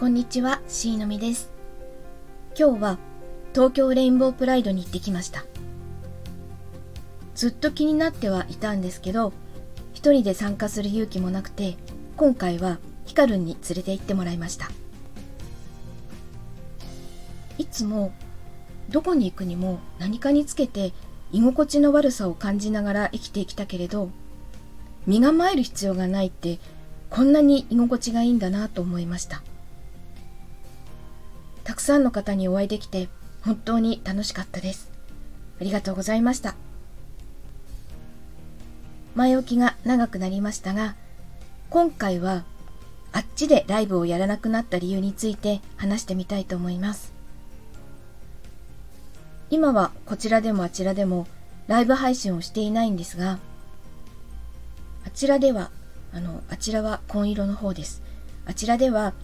こんにちは、しーのみです。今日は東京レインボープライドに行ってきました。ずっと気になってはいたんですけど、一人で参加する勇気もなくて、今回はヒカルンに連れて行ってもらいました。いつもどこに行くにも何かにつけて居心地の悪さを感じながら生きてきたけれど、身構える必要がないってこんなに居心地がいいんだなと思いました。たくさんの方にお会いできて本当に楽しかったです。ありがとうございました。前置きが長くなりましたが、今回はあっちでライブをやらなくなった理由について話してみたいと思います。今はこちらでもあちらでもライブ配信をしていないんですが、あちらでは、あの、あちらは紺色の方です。あちらでは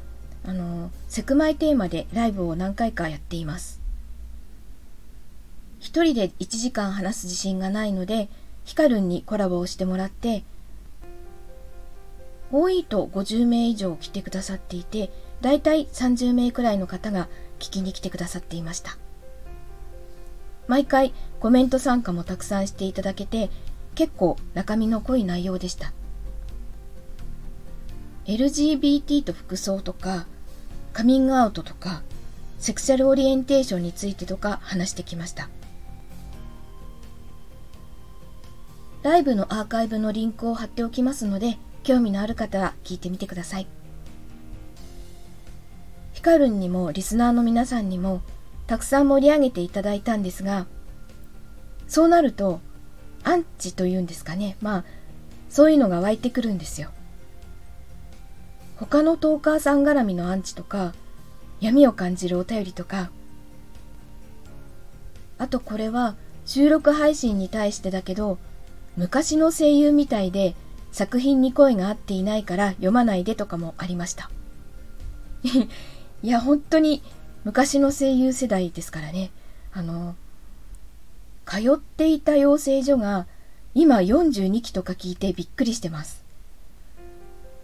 あのセクマイテーマでライブを何回かやっています。一人で1時間話す自信がないのでヒカルンにコラボをしてもらって多いと50名以上来てくださっていてだいたい30名くらいの方が聞きに来てくださっていました。毎回コメント参加もたくさんしていただけて結構中身の濃い内容でした。LGBT と服装とかカミングアウトとか、セクシャルオリエンテーションについてとか話してきました。ライブのアーカイブのリンクを貼っておきますので、興味のある方は聞いてみてください。ヒカルンにもリスナーの皆さんにもたくさん盛り上げていただいたんですが、そうなると、アンチというんですかね。まあ、そういうのが湧いてくるんですよ。他のトーカーさん絡みのアンチとか、闇を感じるお便りとか、あとこれは収録配信に対してだけど、昔の声優みたいで作品に声が合っていないから読まないでとかもありました。いや、本当に昔の声優世代ですからね。あの、通っていた養成所が今42期とか聞いてびっくりしてます。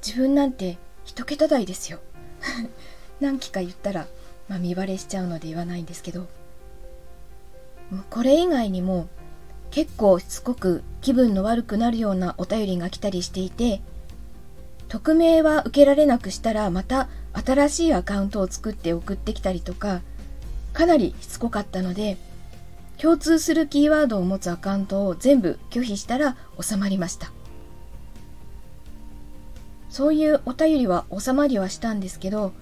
自分なんて一桁台ですよ。何期か言ったら、まあ、見バレしちゃうので言わないんですけど。これ以外にも結構しつこく気分の悪くなるようなお便りが来たりしていて匿名は受けられなくしたらまた新しいアカウントを作って送ってきたりとかかなりしつこかったので共通するキーワードを持つアカウントを全部拒否したら収まりました。そういうお便りは収まりはしたんですけど、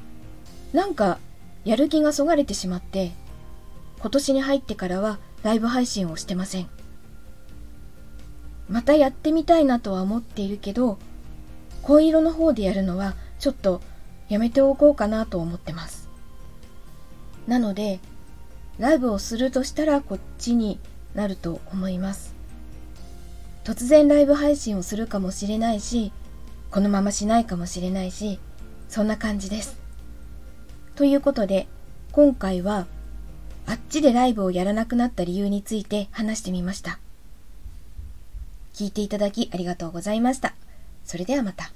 なんかやる気がそがれてしまって、今年に入ってからはライブ配信をしてません。またやってみたいなとは思っているけど、紺色の方でやるのはちょっとやめておこうかなと思ってます。なので、ライブをするとしたらこっちになると思います。突然ライブ配信をするかもしれないし、このまましないかもしれないし、そんな感じです。ということで、今回は、あっちでライブをやらなくなった理由について話してみました。聞いていただきありがとうございました。それではまた。